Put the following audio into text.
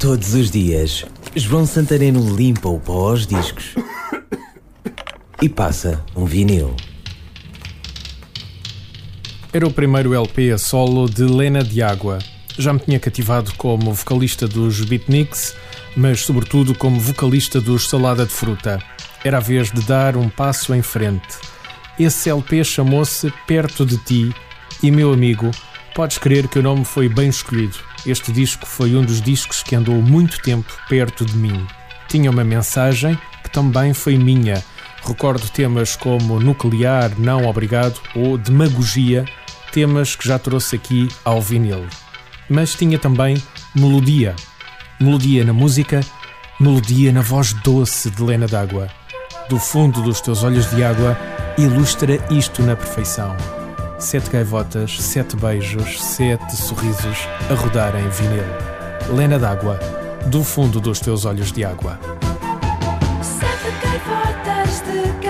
Todos os dias, João Santareno limpa o pó aos discos e passa um vinil. Era o primeiro LP a solo de Lena Diágua. Já me tinha cativado como vocalista dos Beatniks, mas sobretudo como vocalista dos Salada de Fruta. Era a vez de dar um passo em frente. Esse LP chamou-se Perto de Ti e, meu amigo, podes crer que o nome foi bem escolhido. Este disco foi um dos discos que andou muito tempo perto de mim. Tinha uma mensagem que também foi minha. Recordo temas como Nuclear, Não Obrigado ou Demagogia, temas que já trouxe aqui ao vinil. Mas tinha também melodia. Melodia na música, melodia na voz doce de Lena d'Água. Do fundo dos teus olhos de água, ilustra isto na perfeição. Sete gaivotas, sete beijos, sete sorrisos a rodar em vinil. Lena d'Água, do fundo dos teus olhos de água. Sete gaivotas de